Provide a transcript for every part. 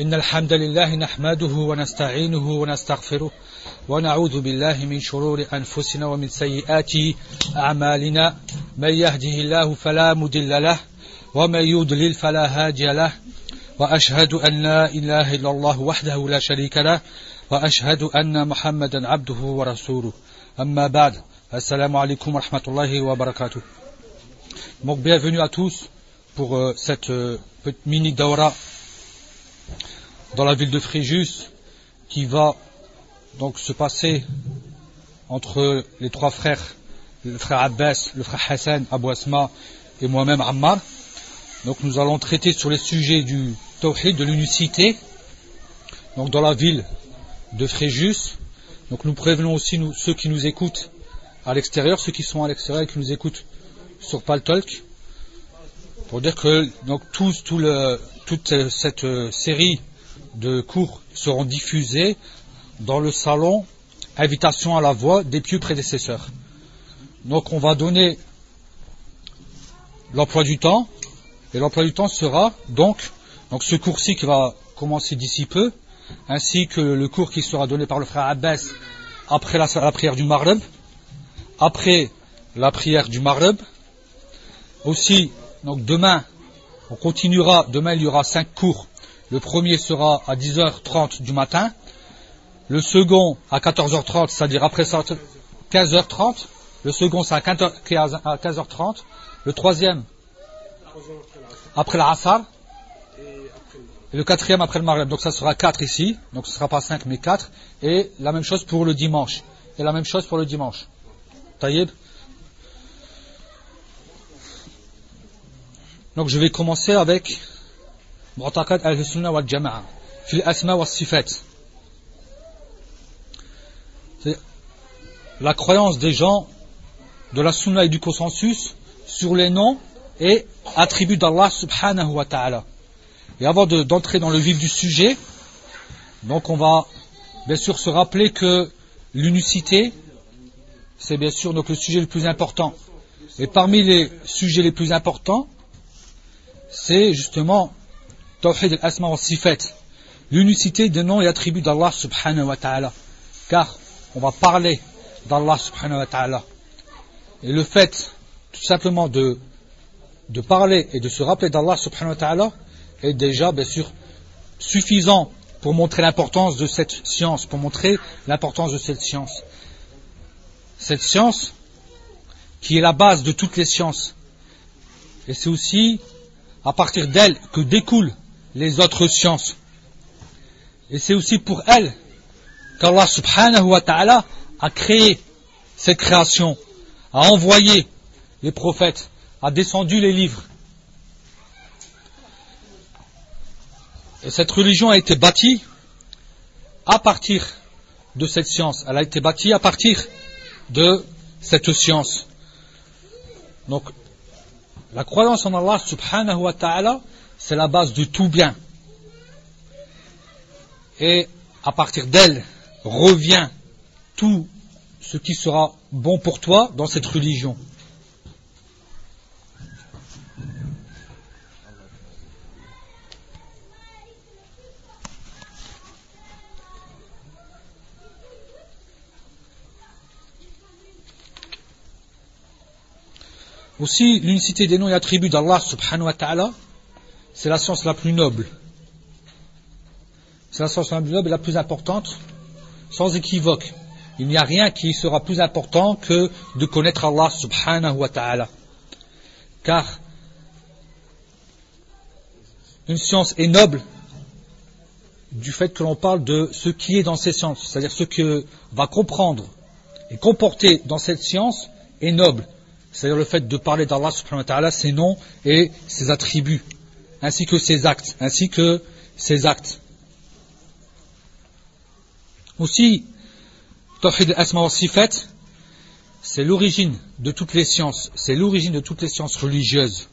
إن الحمد لله نحمده ونستعينه ونستغفره ونعوذ بالله من شرور أنفسنا ومن سيئات أعمالنا. من يهده الله فلا مدل له ومن يضلل فلا هادي له. وأشهد أن لا إله إلا الله وحده لا شريك له وأشهد أن محمدا عبده ورسوله. أما بعد السلام عليكم ورحمة الله وبركاته. Donc bienvenue à tous pour euh, cette euh, mini daura dans la ville de Fréjus qui va donc se passer entre les trois frères, le frère Abbas, le frère Hassan, Abu Asma et moi-même Ammar. Donc nous allons traiter sur les sujets du tawhid, de l'unicité, donc dans la ville de Fréjus. Donc nous prévenons aussi nous, ceux qui nous écoutent à l'extérieur, ceux qui sont à l'extérieur et qui nous écoutent sur Paltalk, pour dire que donc toute cette série de cours seront diffusés dans le salon Invitation à la voix des pieux prédécesseurs. Donc on va donner l'emploi du temps, et l'emploi du temps sera donc, ce cours-ci qui va commencer d'ici peu, ainsi que le cours qui sera donné par le frère Abbas après la, la prière du Maghreb, après la prière du Maghreb, aussi, donc demain, on continuera, demain il y aura cinq cours le premier sera à 10h30 du matin. Le second à 14h30, c'est-à-dire après 15h30. Le second c'est à 15h30. Le troisième après la Asar. Et le quatrième après le Maghreb. Donc ça sera 4 ici. Donc ce ne sera pas 5 mais 4. Et la même chose pour le dimanche. Et la même chose pour le dimanche. Taïb. Donc je vais commencer avec معتقد أهل السنة والجماعة في الأسماء والصفات la croyance des gens de la sunna et du consensus sur les noms et attributs d'Allah subhanahu wa ta'ala. Et avant d'entrer dans le vif du sujet, donc on va bien sûr se rappeler que l'unicité, c'est bien sûr donc le sujet le plus important. Et parmi les sujets les plus importants, c'est justement Tawhid al-Asma wa Sifat, l'unicité des noms et attributs d'Allah subhanahu wa ta'ala. Car on va parler d'Allah subhanahu wa ta'ala. Et le fait, tout simplement, de, de parler et de se rappeler d'Allah subhanahu wa ta'ala est déjà, bien sûr, suffisant pour montrer l'importance de cette science, pour montrer l'importance de cette science. Cette science qui est la base de toutes les sciences. Et c'est aussi à partir d'elle que découle les autres sciences. Et c'est aussi pour elles qu'Allah subhanahu wa ta'ala a créé cette création, a envoyé les prophètes, a descendu les livres. Et cette religion a été bâtie à partir de cette science. Elle a été bâtie à partir de cette science. Donc, la croyance en Allah subhanahu wa ta'ala c'est la base de tout bien. Et à partir d'elle revient tout ce qui sera bon pour toi dans cette religion. Aussi, l'unicité des noms et attributs d'Allah subhanahu wa ta'ala c'est la science la plus noble. C'est la science la plus noble et la plus importante, sans équivoque. Il n'y a rien qui sera plus important que de connaître Allah subhanahu wa ta'ala. Car une science est noble du fait que l'on parle de ce qui est dans ces sciences, c'est-à-dire ce que va comprendre et comporter dans cette science est noble. C'est-à-dire le fait de parler d'Allah subhanahu wa ta'ala, ses noms et ses attributs ainsi que ses actes, ainsi que ses actes. Aussi, Tawhid al-Asma wa Sifat, c'est l'origine de toutes les sciences, c'est l'origine de toutes les sciences religieuses.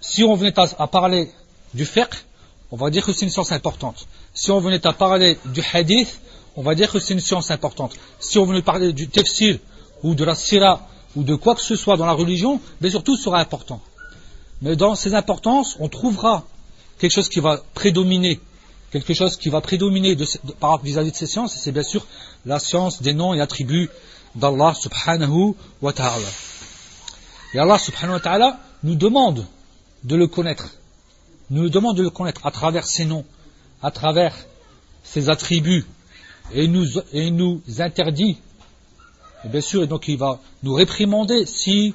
Si on venait à, parler du fiqh, on va dire que c'est une science importante. Si on venait à parler du hadith, on va dire que c'est une science importante. Si on venait parler du tafsir ou de la sira ou de quoi que ce soit dans la religion, bien sûr tout sera important. Mais dans ces importances, on trouvera quelque chose qui va prédominer, quelque chose qui va prédominer vis-à-vis de ces sciences, c'est bien sûr la science des noms et attributs d'Allah subhanahu wa ta'ala. Et Allah subhanahu wa ta'ala nous demande de le connaître. Nous demande de le connaître à travers ses noms, à travers ses attributs, et nous, et nous interdit, et bien sûr, et donc il va nous réprimander si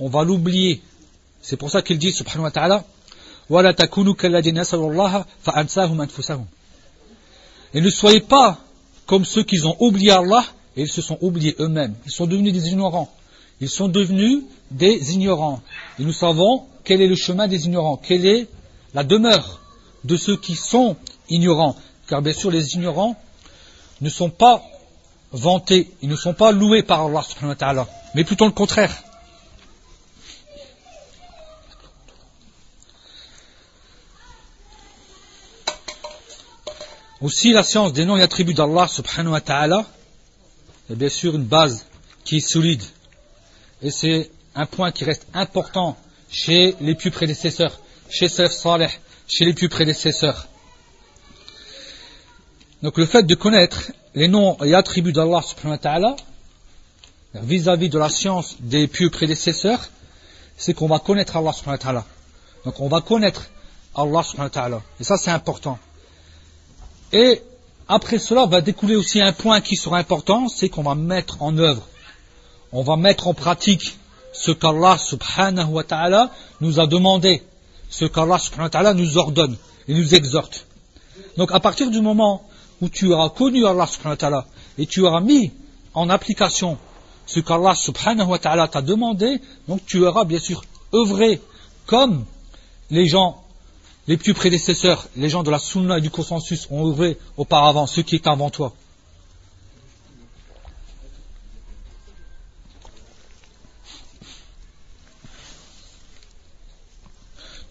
on va l'oublier. C'est pour ça qu'il dit, subhanahu wa ta'ala, et ne soyez pas comme ceux qui ont oublié Allah et ils se sont oubliés eux-mêmes. Ils sont devenus des ignorants. Ils sont devenus des ignorants. Et nous savons quel est le chemin des ignorants, quelle est la demeure de ceux qui sont ignorants. Car bien sûr, les ignorants ne sont pas vantés, ils ne sont pas loués par Allah subhanahu wa ta'ala, mais plutôt le contraire. Aussi, la science des noms et attributs d'Allah subhanahu wa ta'ala est bien sûr une base qui est solide. Et c'est un point qui reste important chez les plus prédécesseurs, chez Salaf Saleh, chez les plus prédécesseurs. Donc le fait de connaître les noms et attributs d'Allah subhanahu wa ta'ala vis-à-vis de la science des plus prédécesseurs, c'est qu'on va connaître Allah subhanahu wa ta'ala. Donc on va connaître Allah subhanahu wa ta'ala. Et ça c'est important. Et après cela va découler aussi un point qui sera important, c'est qu'on va mettre en œuvre, on va mettre en pratique ce qu'Allah subhanahu wa ta'ala nous a demandé, ce qu'Allah subhanahu wa ta'ala nous ordonne et nous exhorte. Donc à partir du moment où tu auras connu Allah subhanahu wa ta'ala et tu auras mis en application ce qu'Allah subhanahu wa ta'ala t'a demandé, donc tu auras bien sûr œuvré comme les gens les plus prédécesseurs, les gens de la sunna et du consensus ont œuvré auparavant, ceux qui étaient avant toi.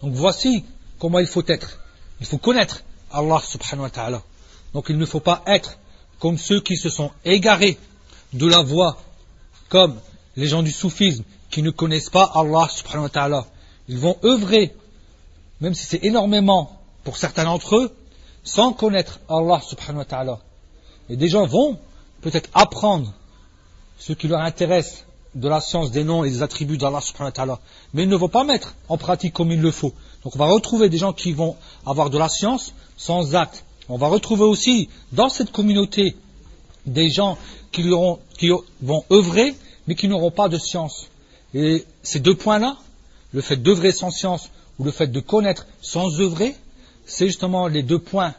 Donc voici comment il faut être. Il faut connaître Allah subhanahu wa ta'ala. Donc il ne faut pas être comme ceux qui se sont égarés de la voie, comme les gens du soufisme qui ne connaissent pas Allah subhanahu wa ta'ala. Ils vont œuvrer même si c'est énormément pour certains d'entre eux, sans connaître Allah subhanahu wa ta'ala. Et des gens vont peut-être apprendre ce qui leur intéresse de la science des noms et des attributs d'Allah subhanahu wa ta'ala, mais ils ne vont pas mettre en pratique comme il le faut. Donc on va retrouver des gens qui vont avoir de la science sans acte. On va retrouver aussi dans cette communauté des gens qui, qui vont œuvrer mais qui n'auront pas de science. Et ces deux points-là, le fait d'œuvrer sans science ou le fait de connaître sans œuvrer, c'est justement les deux points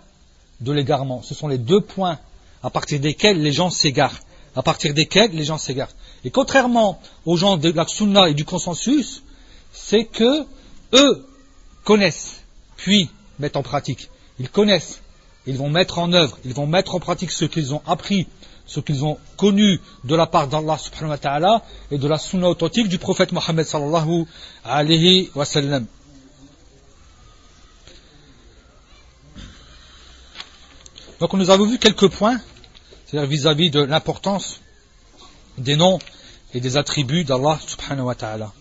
de l'égarement. Ce sont les deux points à partir desquels les gens s'égarent. À partir desquels les gens s'égarent. Et contrairement aux gens de la sunna et du consensus, c'est que eux connaissent, puis mettent en pratique. Ils connaissent, ils vont mettre en œuvre, ils vont mettre en pratique ce qu'ils ont appris, ce qu'ils ont connu de la part d'Allah subhanahu wa ta'ala et de la sunna authentique du prophète Mohammed sallallahu alayhi wa sallam. Donc nous avons vu quelques points, c'est-à-dire vis-à-vis de l'importance des noms et des attributs d'Allah subhanahu wa ta'ala.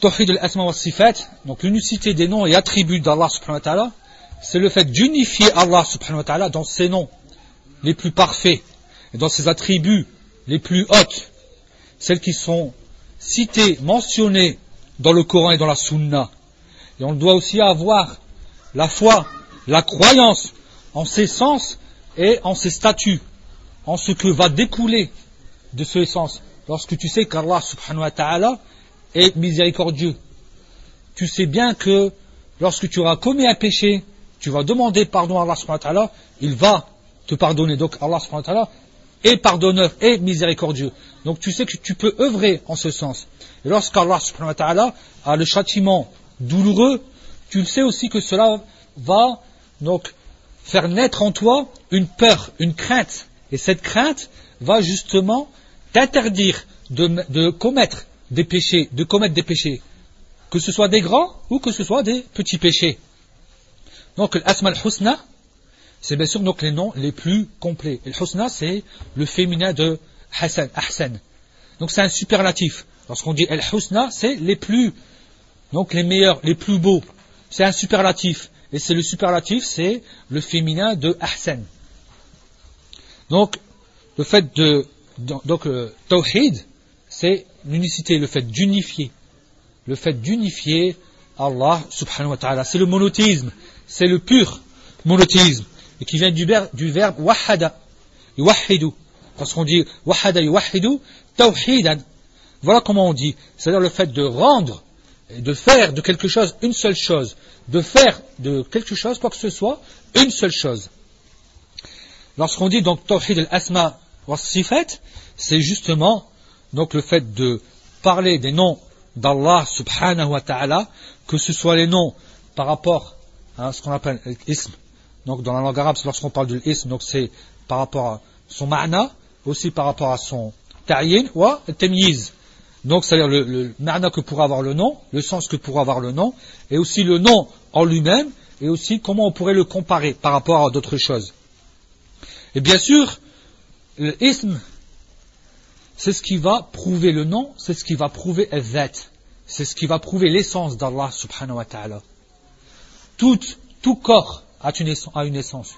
Tawhid al-asma wa sifat, donc l'unicité des noms et attributs d'Allah subhanahu wa ta'ala, c'est le fait d'unifier Allah subhanahu wa ta'ala dans ses noms les plus parfaits et dans ses attributs les plus hautes, celles qui sont citées, mentionnées dans le Coran et dans la Sunna. Et on doit aussi avoir la foi la croyance en ses sens et en ses statuts, en ce que va découler de ce sens. Lorsque tu sais qu'Allah subhanahu wa ta'ala est miséricordieux, tu sais bien que lorsque tu auras commis un péché, tu vas demander pardon à Allah subhanahu wa ta'ala, il va te pardonner. Donc Allah subhanahu wa ta'ala est pardonneur et miséricordieux. Donc tu sais que tu peux œuvrer en ce sens. Et lorsqu'Allah subhanahu wa ta'ala a le châtiment douloureux, tu sais aussi que cela va donc faire naître en toi une peur, une crainte. Et cette crainte va justement t'interdire de, commettre des péchés, de commettre des péchés, que ce soit des grands ou que ce soit des petits péchés. Donc l'asma al-husna, c'est bien sûr donc les noms les plus complets. Et husna c'est le féminin de Hassan, Ahsan. Donc c'est un superlatif. Lorsqu'on dit al-husna, c'est les plus donc les meilleurs, les plus beaux. C'est un superlatif. Et c'est le superlatif, c'est le féminin de ahsan. Donc, le fait de, donc, le tawhid, c'est l'unicité, le fait d'unifier. Le fait d'unifier Allah subhanahu wa ta'ala. C'est le monothéisme. C'est le pur monothéisme. Et qui vient du, du verbe wahada. Yuwahidu. Parce qu'on dit wahada yuwahidu, tawhidan. Voilà comment on dit. C'est-à-dire le fait de rendre, de faire de quelque chose une seule chose. De faire de quelque chose, quoi que ce soit, une seule chose. Lorsqu'on dit donc tawhid al-asma wa sifat, c'est justement donc le fait de parler des noms d'Allah subhanahu wa ta'ala, que ce soit les noms par rapport à ce qu'on appelle l'ism. Donc dans la langue arabe, lorsqu'on parle de l'ism, donc c'est par rapport à son ma'na, aussi par rapport à son ta'yin ou temyiz. Donc c'est-à-dire le, le que pourrait avoir le nom, le sens que pourrait avoir le nom, et aussi le nom en lui-même, et aussi comment on pourrait le comparer par rapport à d'autres choses. Et bien sûr, l'ism, c'est ce qui va prouver le nom, c'est ce qui va prouver al c'est ce qui va prouver l'essence d'Allah subhanahu wa ta'ala. Tout, tout corps a une essence.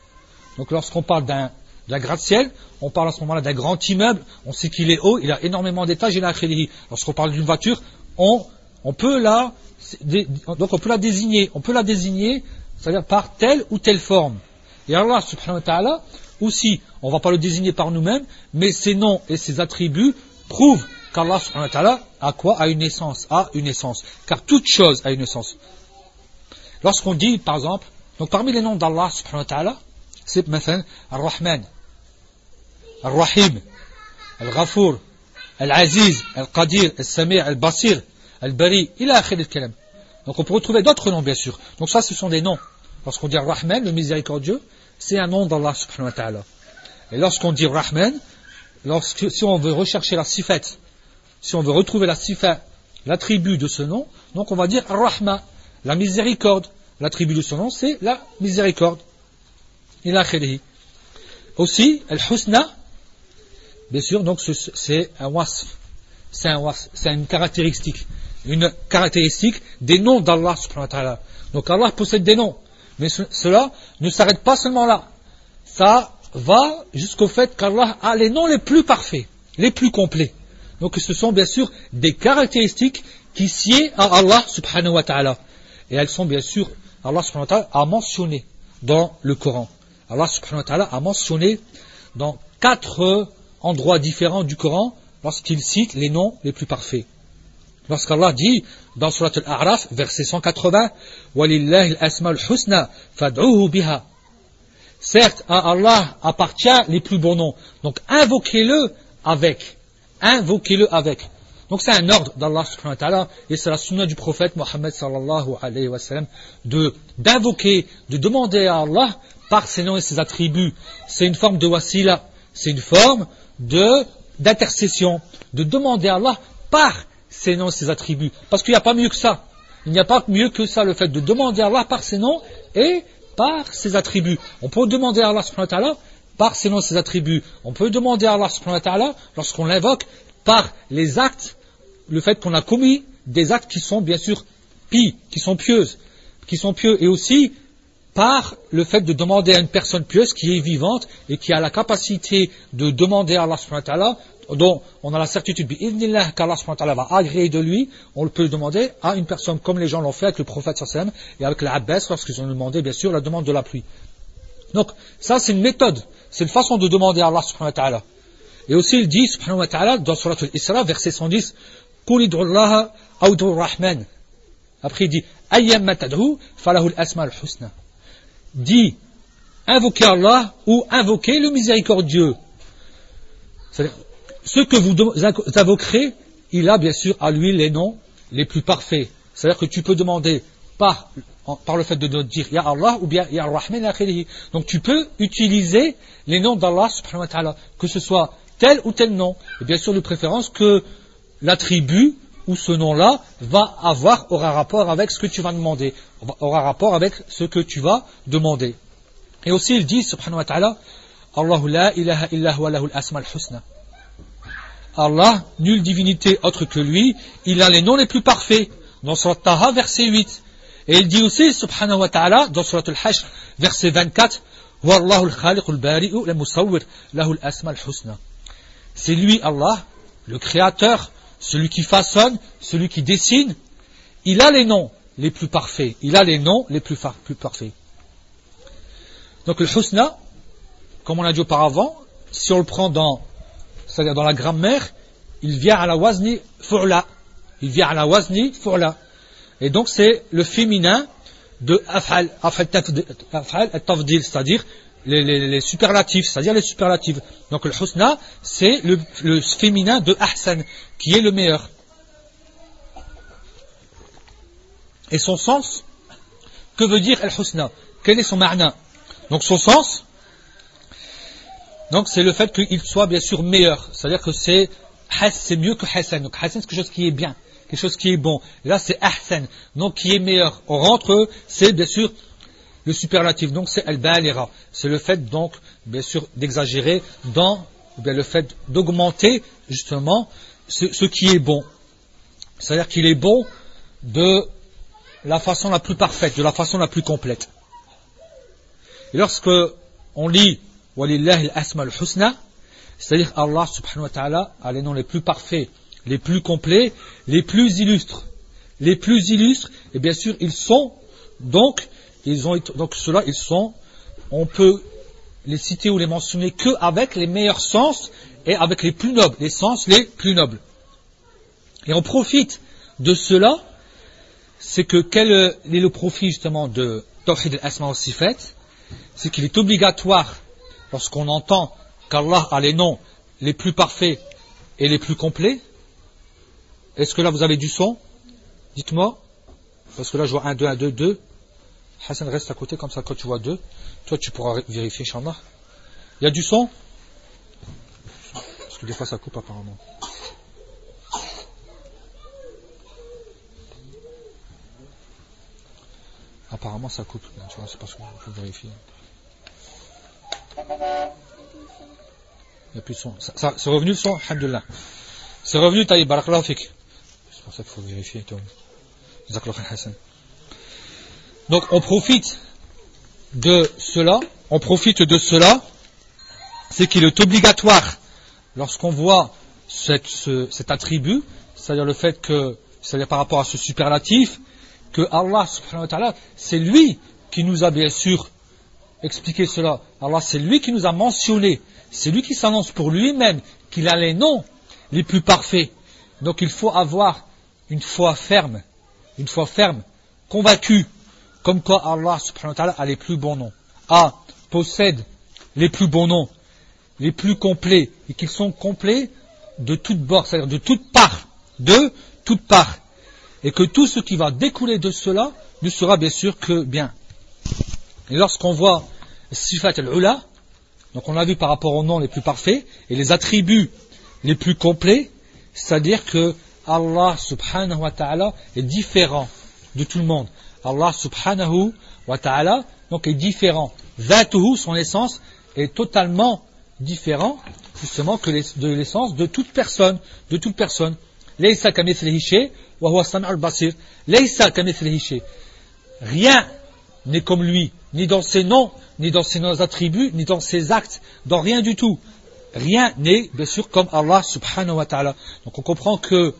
Donc lorsqu'on parle d'un de la gratte-ciel, on parle à ce moment-là d'un grand immeuble, on sait qu'il est haut, il a énormément d'étages, il a un Lorsqu'on parle d'une voiture, on, peut la, désigner, on peut la désigner, c'est-à-dire par telle ou telle forme. Et Allah subhanahu wa ta'ala, aussi, on ne va pas le désigner par nous-mêmes, mais ses noms et ses attributs prouvent qu'Allah subhanahu wa ta'ala a quoi? A une essence, a une essence. Car toute chose a une essence. Lorsqu'on dit, par exemple, donc parmi les noms d'Allah subhanahu wa ta'ala, c'est Ar-Rahman. Al-Ghafour, Al-Aziz, Al-Qadir, Al-Sami' Al-Basir, Al-Bari, il a akhir al Donc on peut retrouver d'autres noms bien sûr. Donc ça ce sont des noms. Lorsqu'on dit Ar-Rahman, le miséricordieux, c'est un nom d'Allah subhanahu wa ta'ala. Et lorsqu'on dit Rahman, si on veut rechercher la sifat, si on veut retrouver la sifat, l'attribut de ce nom, donc on va dire Rahma, la miséricorde. L'attribut de ce nom, c'est la miséricorde. Il a Aussi, Al-Husna, bien sûr, donc c'est un wasf. C'est un c'est une caractéristique. Une caractéristique des noms d'Allah. Donc Allah possède des noms. Mais cela ne s'arrête pas seulement là. Ça va jusqu'au fait qu'Allah a les noms les plus parfaits, les plus complets. Donc ce sont bien sûr des caractéristiques qui sied à Allah subhanahu wa ta'ala. Et elles sont bien sûr, Allah subhanahu wa ta'ala a mentionné dans le Coran. Allah subhanahu wa ta'ala a mentionné dans quatre endroits différents du Coran lorsqu'il cite les noms les plus parfaits. Lorsqu'Allah dit dans Surat Al-A'raf, verset 180, وَلِلَّهِ الْأَسْمَى الْحُسْنَى فَادْعُوهُ بِهَا Certes, à Allah appartient les plus bons noms. Donc invoquez-le avec. Invoquez-le avec. Donc c'est un ordre d'Allah subhanahu wa ta'ala et c'est la sunna du prophète Mohammed sallallahu alayhi wa sallam de, d'invoquer, de demander à Allah par ses noms et ses attributs. C'est une forme de wasila. C'est une forme de, d'intercession. De demander à Allah par ses noms, ses attributs. Parce qu'il n'y a pas mieux que ça. Il n'y a pas mieux que ça, le fait de demander à Allah par ses noms et par ses attributs. On peut demander à Allah subhanahu wa ta'ala par ses noms, ses attributs. On peut demander à Allah subhanahu lorsqu'on l'invoque, par les actes, le fait qu'on a commis des actes qui sont bien sûr pis, qui sont pieuses, qui sont pieux, et aussi par le fait de demander à une personne pieuse qui est vivante et qui a la capacité de demander à Allah dont on a la certitude qu'Allah va agréer de lui, on le peut demander à une personne comme les gens l'ont fait avec le prophète et avec l'Abbas lorsqu'ils ont demandé bien sûr la demande de la pluie. Donc ça c'est une méthode, c'est une façon de demander à Allah. Et aussi il dit dans Surat al-Isra verset 110 rahman Après il dit Ayyam tad'u falahu al-asma al-husna. Dit invoquez Allah ou invoquez le miséricordieux ce que vous invoquerez, il a bien sûr à lui les noms les plus parfaits. C'est-à-dire que tu peux demander par, par le fait de dire Ya Allah ou bien Ya Rahman Donc tu peux utiliser les noms d'Allah subhanahu wa ta'ala, que ce soit tel ou tel nom. Et bien sûr de préférence que l'attribut ou ce nom-là va avoir, aura rapport avec ce que tu vas demander, aura rapport avec ce que tu vas demander. Et aussi il dit subhanahu wa ta'ala Allahu la ilaha illa huwa al asma al-husna. Allah, nulle divinité autre que lui, il a les noms les plus parfaits. dans Surat Taha, verset 8. Et il dit aussi, subhanahu wa ta'ala, dans Surat Al-Hashr, verset 24, C'est lui, Allah, le créateur, celui qui façonne, celui qui dessine. Il a les noms les plus parfaits. Il a les noms les plus, parfaits. Donc le husna, comme on a dit auparavant, si on le prend dans, la grammaire, il vient à la wazni fu'la. Il vient à la wazni. Et donc c'est le féminin de af'al, af'al tafdil, c'est-à-dire les, superlatifs, c'est-à-dire les superlatifs. Donc le husna, c'est le, féminin de ahsan, qui est le meilleur. Et son sens, que veut dire al-husna? Quel est son ma'na? Donc son sens, donc c'est le fait qu'il soit bien sûr meilleur. C'est-à-dire que c'est c'est mieux que Hassan. Donc Hassan c'est quelque chose qui est bien, quelque chose qui est bon. Là c'est Ahsan, donc qui est meilleur. On rentre, c'est bien sûr le superlatif. Donc c'est Al-Balira. C'est le fait donc bien sûr d'exagérer dans bien, le fait d'augmenter justement ce, qui est bon. C'est-à-dire qu'il est bon de la façon la plus parfaite, de la façon la plus complète. Et lorsque on lit Walillah al-asma al-husna, c'est-à-dire Allah subhanahu wa ta'ala a les noms les plus parfaits, les plus complets, les plus illustres. Les plus illustres, et bien sûr, ils sont, donc, ils ont, donc ceux-là, ils sont, on peut les citer ou les mentionner que avec les meilleurs sens et avec les plus nobles, les sens les plus nobles. Et on profite de cela, c'est que quel est le profit justement de Tawhid al-Asma al Sifat? C'est qu'il est obligatoire lorsqu'on entend qu'Allah a les noms les plus parfaits et les plus complets, est-ce que là vous avez du son? Dites-moi. Parce que là je vois 1, 2, 1, 2, 2. Hassan reste à côté comme ça quand tu vois 2. Toi tu pourras vérifier, Inch'Allah. Il y a du son Parce que des fois ça coupe apparemment. Apparemment ça coupe. Tu vois, c'est parce je peux vérifier. Il n'y a plus de son. C'est revenu le son, alhamdulillah. C'est revenu, taïb. C'est pour ça qu'il faut vérifier, toi. Donc, on profite de cela, on profite de cela, c'est qu'il est obligatoire, lorsqu'on voit cet attribut, c'est-à-dire le fait que, c'est-à-dire par rapport à ce superlatif, que Allah subhanahu wa c'est lui qui nous a bien sûr expliquer cela. Allah, c'est lui qui nous a mentionné, c'est lui qui s'annonce pour lui-même qu'il a les noms les plus parfaits. Donc il faut avoir une foi ferme, une foi ferme, convaincue, comme quoi Allah subhanahu wa ta'ala a les plus bons noms. A possède les plus bons noms, les plus complets, et qu'ils sont complets de toutes bords, c'est-à-dire de toutes parts, de toutes parts. Et que tout ce qui va découler de cela ne sera bien sûr que bien. Et lorsqu'on voit sifat al-ula, donc on l'a vu par rapport aux noms les plus parfaits et les attributs les plus complets, c'est-à-dire que Allah subhanahu wa ta'ala est différent de tout le monde. Allah subhanahu wa ta'ala donc est différent. Zatuhu, son essence, est totalement différent justement que de l'essence de toute personne, de toute personne. Rien n'est comme lui, ni dans ses noms, ni dans ses attributs, ni dans ses actes, dans rien du tout. Rien n'est, bien sûr, comme Allah subhanahu wa ta'ala. Donc on comprend que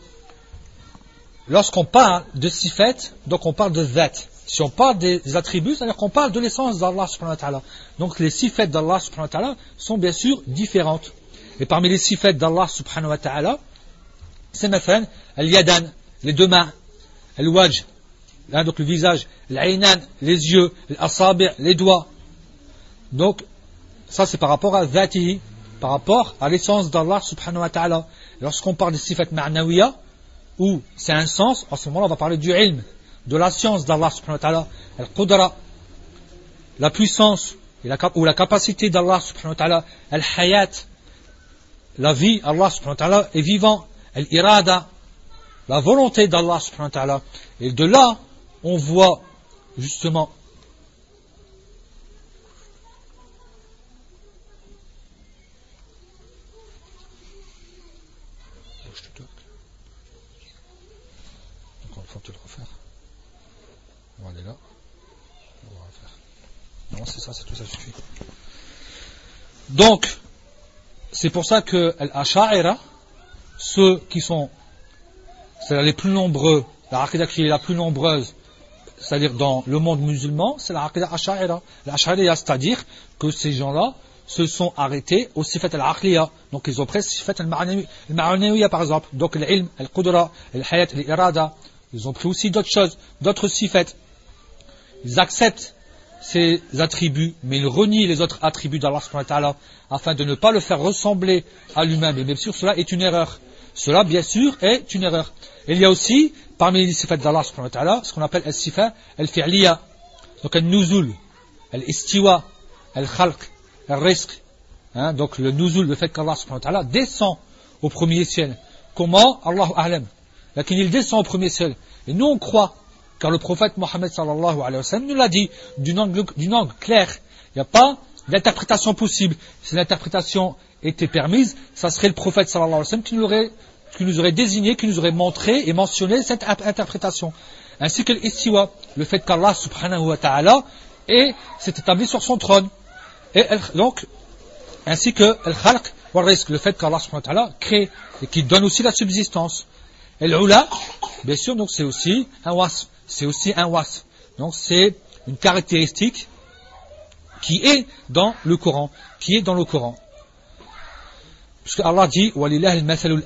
lorsqu'on parle de sifat, donc on parle de zat. Si on parle des attributs, c'est-à-dire qu'on parle de l'essence d'Allah subhanahu wa ta'ala. Donc les sifat d'Allah subhanahu wa ta'ala sont bien sûr différentes. Et parmi les sifat d'Allah subhanahu wa ta'ala, c'est fait al-yadan, les deux mains, al-wajh, donc le visage, l'aynan, les yeux, l'asabi, les doigts. Donc, ça c'est par rapport à dhatihi, par rapport à l'essence d'Allah subhanahu wa ta'ala. Lorsqu'on parle de sifat ma'nawiya, où c'est un sens, en ce moment-là on va parler du ilm, de la science d'Allah subhanahu wa ta'ala, al-qudra, la puissance ou la capacité d'Allah subhanahu wa ta'ala, al-hayat, la vie, Allah subhanahu wa est vivant, al-irada, la volonté d'Allah subhanahu wa. Et de là, on voit justement Donc, on va te le refaire. C'est ça, c'est tout ça suffit. Donc, c'est pour ça que l'Asha'ira, ceux qui sont, les plus nombreux, la Aqidah qui est la plus nombreuse, c'est-à-dire dans le monde musulman, c'est la Aqidah Asha'ira. L'Asha'ira, c'est-à-dire que ces gens-là se sont arrêtés au sifat al-aqliya. Donc ils ont pris sifat al-ma'anawiya par exemple. Donc l'ilm, al-qudra, al-hayat, al-irada. Ils ont pris aussi d'autres choses, d'autres sifat. Ils acceptent ces attributs, mais ils renient les autres attributs d'Allah afin de ne pas le faire ressembler à lui-même. Et bien sûr, cela est une erreur. Cela, bien sûr, est une erreur. il y a aussi, parmi les sifat d'Allah ce qu'on appelle al-sifat al-fi'liya. Donc al-nuzul, al-istiwa, al-khalq, al-rizq. Hein, donc le nuzul, le fait qu'Allah descend au premier ciel. Comment? Allah a'lam. Il descend au premier ciel. Et nous on croit car le prophète Mohammed sallallahu alayhi wa sallam nous l'a dit d'une angle, angle clair. Il n'y a pas d'interprétation possible. Si l'interprétation était permise, ça serait le prophète sallallahu alayhi wa sallam qui nous aurait, qui nous aurait désigné, qui nous aurait montré et mentionné cette interprétation. Ainsi que l'istiwa, le fait qu'Allah subhanahu wa ta'ala s'est établi sur son trône. Et donc, ainsi que al-khalq le fait qu'Allah subhanahu wa ta'ala crée et qui donne aussi la subsistance. Et l'ula, bien sûr, donc c'est aussi un wasp c'est aussi un was. Donc c'est une caractéristique qui est dans le Coran, qui est dans le Coran. Puisque Allah dit Walillah al-mathal.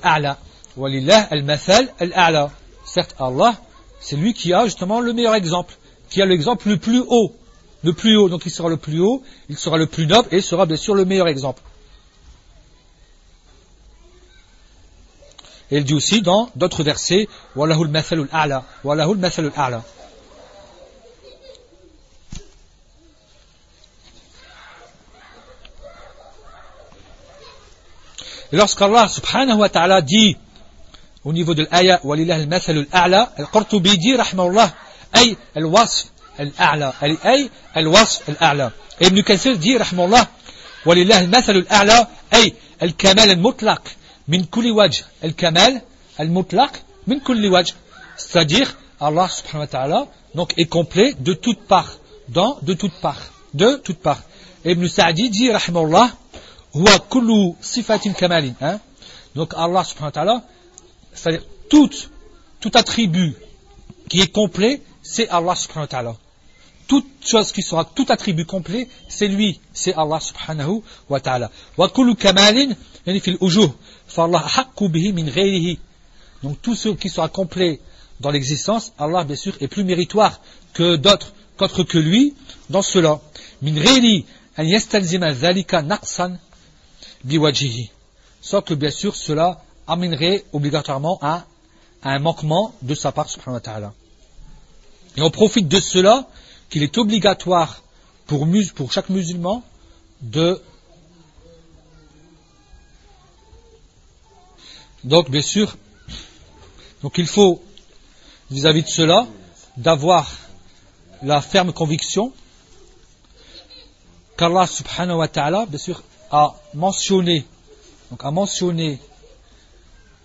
Walillah al-mathal al-a'la. Certes, Allah, c'est lui qui a justement le meilleur exemple, qui a l'exemple le plus haut. Le plus haut, donc il sera le plus haut, il sera le plus noble et il sera bien sûr le meilleur exemple. Et il dit aussi dans d'autres versets, Wallahu al-mathalul a'la, Wallahu al-mathalul a'la. Et lorsqu'Allah subhanahu wa ta'ala dit au niveau de l'ayah Walillah al-mathalul a'la, al-Qurtubi dit rahmahullah ay al-wasf al-a'la, ay al-wasf al-a'la. Et Ibn Kathir dit rahmahullah Walillah al-mathalul a'la ay al-kamal al-mutlaq min kulli wajh al-kamal al-mutlaq min kulli wajh. C'est-à-dire Allah subhanahu wa ta'ala donc est complet de toutes parts dans de toutes parts de toutes parts. Ibn Sa'di dit rahimahullah huwa kullu sifatin kamalin hein? donc Allah subhanahu wa ta'ala c'est-à-dire tout tout attribut qui est complet c'est Allah subhanahu wa ta'ala. Toute chose qui sera tout attribut complet c'est lui c'est Allah subhanahu wa ta'ala. Wa kullu kamalin yani fil ujuh donc tout ce qui sera complet dans l'existence, Allah bien sûr est plus méritoire que d'autres, qu'autre que lui dans cela. Sauf que bien sûr cela amènerait obligatoirement à, un manquement de sa part subhanahu wa ta'ala. Et on profite de cela qu'il est obligatoire pour chaque musulman de Donc, bien sûr, il faut, vis-à-vis de cela, d'avoir la ferme conviction qu'Allah subhanahu wa ta'ala, a mentionné, a mentionné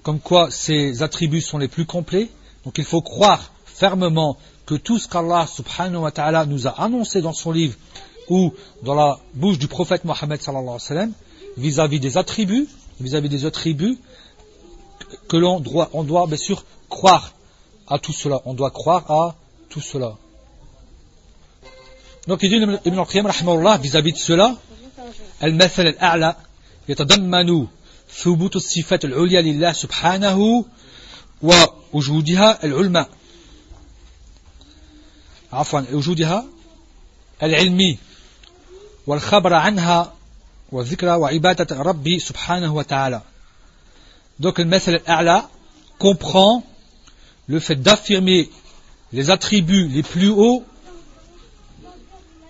comme quoi ses attributs sont les plus complets. Donc il faut croire fermement que tout ce qu'Allah subhanahu wa ta'ala nous a annoncé dans son livre ou dans la bouche du prophète Mohammed sallallahu alayhi wa sallam, vis-à-vis des attributs, vis-à-vis des attributs, que l'on doit, on doit bien sûr croire à tout cela. On doit croire à tout cela. Donc il dit Ibn al-Qayyim rahimahullah vis-à-vis de cela, المثل الأعلى يتضمن ثبوت الصفات العليا لله سبحانه ووجودها العلماء عفوا وجودها العلمي والخبر عنها والذكر وعبادة ربي سبحانه وتعالى Donc le Methel A'la comprend le fait d'affirmer les attributs les plus hauts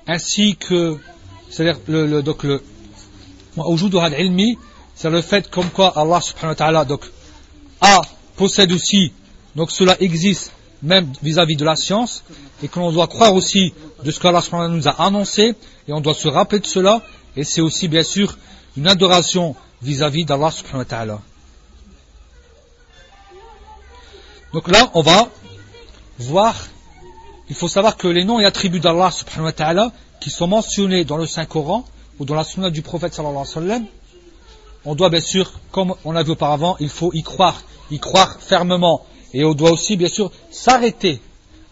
ainsi que c'est-à-dire le, donc le c'est le fait comme quoi Allah subhanahu wa ta'ala a possède aussi donc cela existe même vis-à-vis de la science et que l'on doit croire aussi de ce qu'Allah subhanahu nous a annoncé et on doit se rappeler de cela et c'est aussi bien sûr une adoration vis-à-vis d'Allah subhanahu wa ta'ala Donc là, on va voir il faut savoir que les noms et attributs d'Allah subhanahu wa ta'ala qui sont mentionnés dans le Saint-Coran ou dans la sunna du prophète sallallahu alayhi wa sallam, on doit bien sûr, comme on a vu auparavant, il faut y croire, y croire fermement. Et on doit aussi bien sûr s'arrêter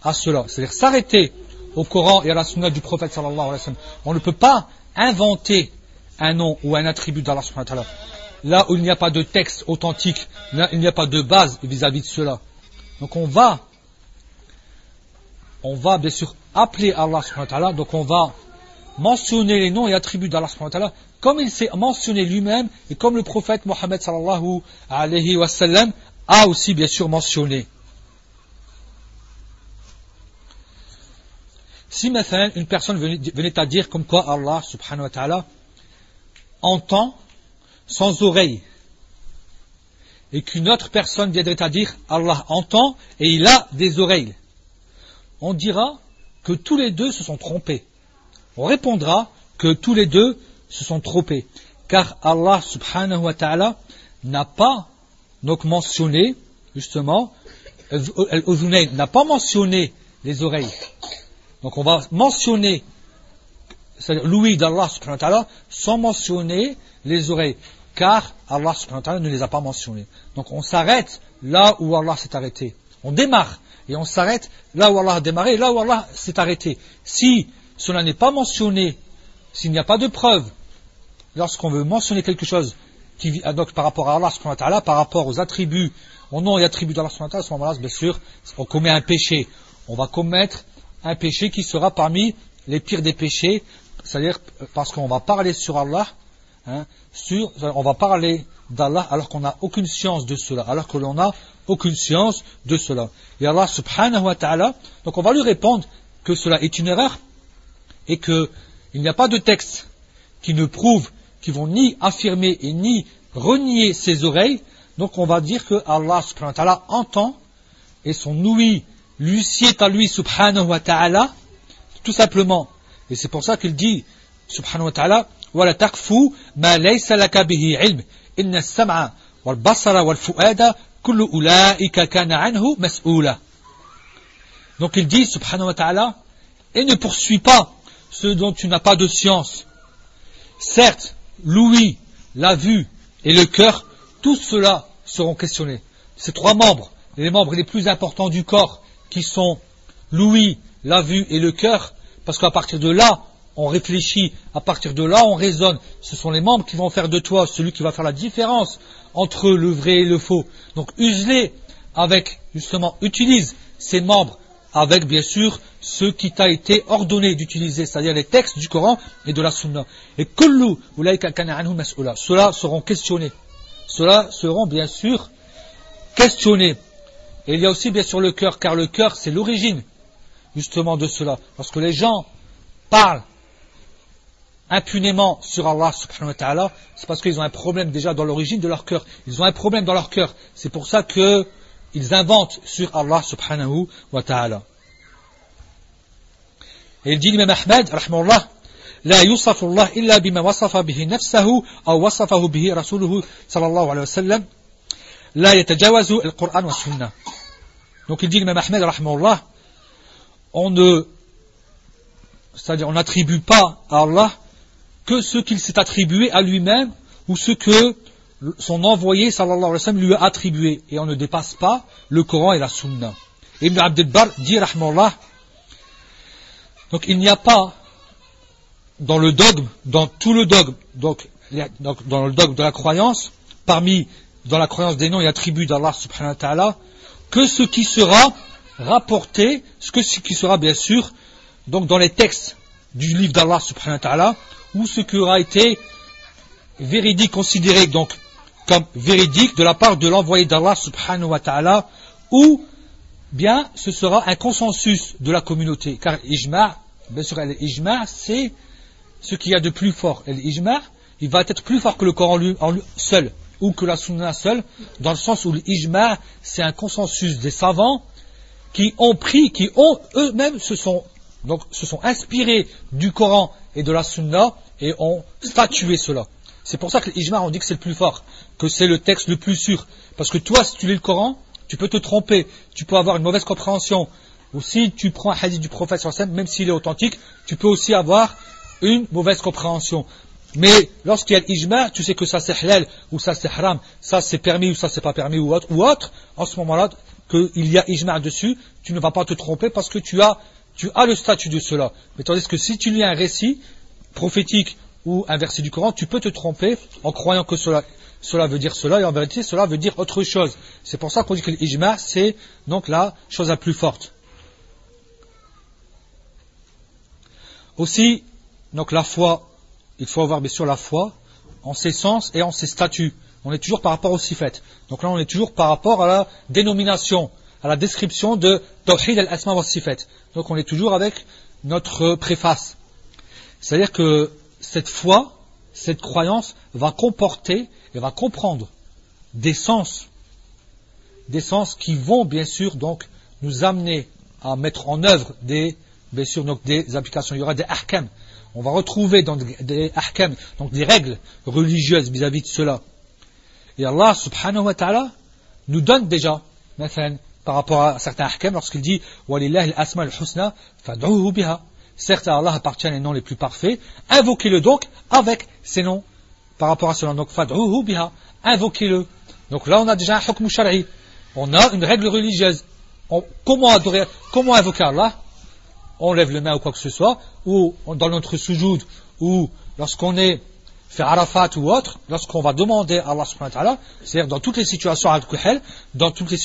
à cela, c'est-à-dire s'arrêter au Coran et à la sunna du prophète sallallahu alayhi wa sallam. On ne peut pas inventer un nom ou un attribut d'Allah subhanahu wa ta'ala. Là où il n'y a pas de texte authentique, là il n'y a pas de base vis-à-vis de cela. Donc on va, bien sûr appeler Allah subhanahu wa ta'ala, donc on va mentionner les noms et attributs d'Allah subhanahu wa ta'ala comme il s'est mentionné lui-même et comme le prophète Mohammed sallallahu alayhi wa sallam a aussi bien sûr mentionné. Si maintenant une personne venait à dire comme quoi Allah subhanahu wa ta'ala entend sans oreille et qu'une autre personne viendrait à dire Allah entend et il a des oreilles, on dira que tous les deux se sont trompés. On répondra que tous les deux se sont trompés. Car Allah subhanahu wa ta'ala n'a pas donc mentionné, justement, n'a pas mentionné les oreilles. Donc on va mentionner l'ouïe d'Allah subhanahu wa ta'ala sans mentionner les oreilles. Car Allah subhanahu wa ta'ala ne les a pas mentionnées. Donc on s'arrête là où Allah s'est arrêté. On démarre et on s'arrête là où Allah a démarré et là où Allah s'est arrêté. Si cela n'est pas mentionné, s'il n'y a pas de preuve, lorsqu'on veut mentionner quelque chose qui, donc, par rapport à Allah par rapport aux attributs, au nom et attributs d'Allah à ce moment-là, bien sûr, on commet un péché. On va commettre un péché qui sera parmi les pires des péchés, c'est-à-dire parce qu'on va parler sur Allah, hein, on va parler d'Allah alors qu'on n'a aucune science de cela, alors que l'on n'a aucune science de cela. Et Allah subhanahu wa ta'ala, donc on va lui répondre que cela est une erreur et qu'il n'y a pas de texte qui ne prouve, qui vont ni affirmer et ni renier ses oreilles, donc on va dire que Allah subhanahu wa ta'ala entend et son ouïe lui est à lui subhanahu wa ta'ala, tout simplement. Et c'est pour ça qu'il dit subhanahu wa ta'ala, ولا تقفوا ما ليس لك به علم إن السمع والبصر والفؤاد كل أولئك كان عنه مسؤولا Donc il dit, subhanahu wa ta'ala, et ne poursuis pas ce dont tu n'as pas de science. Certes, l'ouïe, la vue et le cœur, tous cela seront questionnés. Ces trois membres, les membres les plus importants du corps, qui sont l'ouïe, la vue et le cœur, parce qu'à partir de là, on réfléchit, à partir de là, on raisonne. Ce sont les membres qui vont faire de toi celui qui va faire la différence entre le vrai et le faux. Donc, use-les avec, justement, utilise ces membres avec, bien sûr, ce qui t'a été ordonné d'utiliser, c'est-à-dire les textes du Coran et de la Sunna. Et kullu ceux-là seront questionnés. Ceux-là seront, bien sûr, questionnés. Et il y a aussi, bien sûr, le cœur, car le cœur, c'est l'origine, justement, de cela. Lorsque les gens parlent impunément sur Allah subhanahu wa ta'ala, c'est parce qu'ils ont un problème déjà dans l'origine de leur cœur. Ils ont un problème dans leur cœur. C'est pour ça qu'ils inventent sur Allah subhanahu wa ta'ala. Et il dit l'imam Ahmed, rahmahullah, لا يوصف الله إلا بما وصف به نفسه أو وصفه به رسوله صلى الله عليه وسلم لا يتجاوز القرآن والسنة donc il dit l'imam Ahmed rahmahullah on ne c'est-à-dire on n'attribue pas à Allah que ce qu'il s'est attribué à lui-même ou ce que son envoyé sallallahu lui a attribué et on ne dépasse pas le Coran et la Sunna. Ibn Abdel Bar dit rahmallah donc il n'y a pas dans le dogme, dans tout le dogme, donc, dans le dogme de la croyance, parmi dans la croyance des noms et attributs d'Allah subhanahu wa ta'ala, que ce qui sera rapporté, ce qui sera bien sûr donc dans les textes du livre d'Allah subhanahu wa ta'ala, ou ce qui aura été véridique, considéré donc comme véridique de la part de l'envoyé d'Allah subhanahu wa ta'ala, ou bien ce sera un consensus de la communauté. Car l'ijma, bien sûr, l'ijma, c'est ce qu'il y a de plus fort. L'ijma, il va être plus fort que le Coran lui, seul, ou que la sunna seule, dans le sens où l'ijma, c'est un consensus des savants qui ont pris, qui ont eux-mêmes se sont donc se sont inspirés du Coran et de la Sunna et ont statué cela. C'est pour ça que l'Ijma, on dit que c'est le plus fort, que c'est le texte le plus sûr. Parce que toi, si tu lis le Coran, tu peux te tromper, tu peux avoir une mauvaise compréhension ou si tu prends un hadith du prophète même s'il est authentique, tu peux aussi avoir une mauvaise compréhension. Mais lorsqu'il y a l'ijma, tu sais que ça c'est halal ou ça c'est haram, ça c'est permis ou ça c'est pas permis ou autre, ou autre, en ce moment-là, qu'il y a ijma dessus, tu ne vas pas te tromper parce que tu as, tu as le statut de cela. Mais tandis que si tu lis un récit prophétique ou un verset du Coran, tu peux te tromper en croyant que cela, veut dire cela et en vérité cela veut dire autre chose. C'est pour ça qu'on dit que l'ijma c'est donc la chose la plus forte. Aussi, donc la foi, il faut avoir bien sûr la foi en ses sens et en ses statuts. On est toujours par rapport au sifet. Donc là, on est toujours par rapport à la dénomination, à la description de Tawhid al-Asma wa Sifet. Donc on est toujours avec notre préface. C'est-à-dire que cette foi, cette croyance va comporter et va comprendre des sens, des sens qui vont bien sûr donc nous amener à mettre en œuvre des, applications. Il y aura des ahkam. On va retrouver dans des ahkam, donc des règles religieuses vis-à-vis de cela. Et Allah subhanahu wa ta'ala nous donne déjà, par rapport à certains ahkam, lorsqu'il dit al-asma al-husna fad'uhu biha. Certes, à Allah appartiennent les noms les plus parfaits. Invoquez-le donc avec ces noms. Par rapport à cela, donc fad'uhu biha. Invoquez-le. Donc là, on a déjà un. On a une règle religieuse. comment adorer, comment invoquer Allah? On lève le main ou quoi que ce soit, ou dans notre sujoud, ou lorsqu'on est fait Arafat ou autre, lorsqu'on va demander à Allah subhanahu wa ta'ala, c'est-à-dire dans toutes les situations dans toutes les,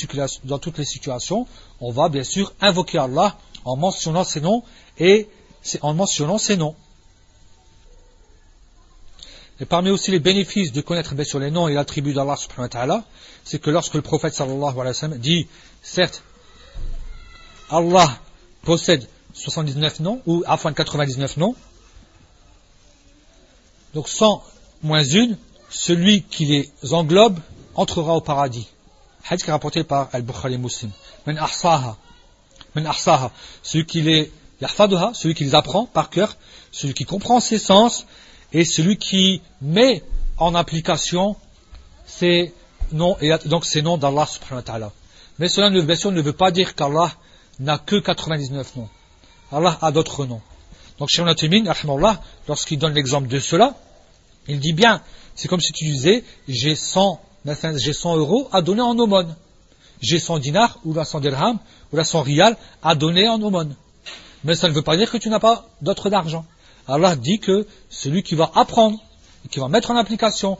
dans toutes les situations, on va bien sûr invoquer Allah en mentionnant ses noms et en mentionnant ses noms. Et parmi aussi les bénéfices de connaître bien sûr les noms et l'attribut d'Allah subhanahu wa ta'ala, c'est que lorsque le prophète dit, certes, Allah possède 79 noms, ou afin 99 noms, donc 100 moins une, celui qui les englobe entrera au paradis. Hadith qui est rapporté par Al-Bukhari Muslim. Men ahsaha. Men. Celui qui les yahfaduha, celui qui les apprend par cœur, celui qui comprend ses sens, et celui qui met en application ces noms, et donc ces noms d'Allah subhanahu wa ta'ala. Mais cela, ne veut pas dire qu'Allah n'a que 99 noms. Allah a d'autres noms. Donc Cheikh Natimin, lorsqu'il donne l'exemple de cela, il dit bien, c'est comme si tu disais, j'ai 100, j'ai 100 euros à donner en aumône. J'ai 100 dinars, ou la 100 dirhams, ou la 100 rial à donner en aumône. Mais ça ne veut pas dire que tu n'as pas d'autre d'argent. Allah dit que celui qui va apprendre, qui va mettre en application,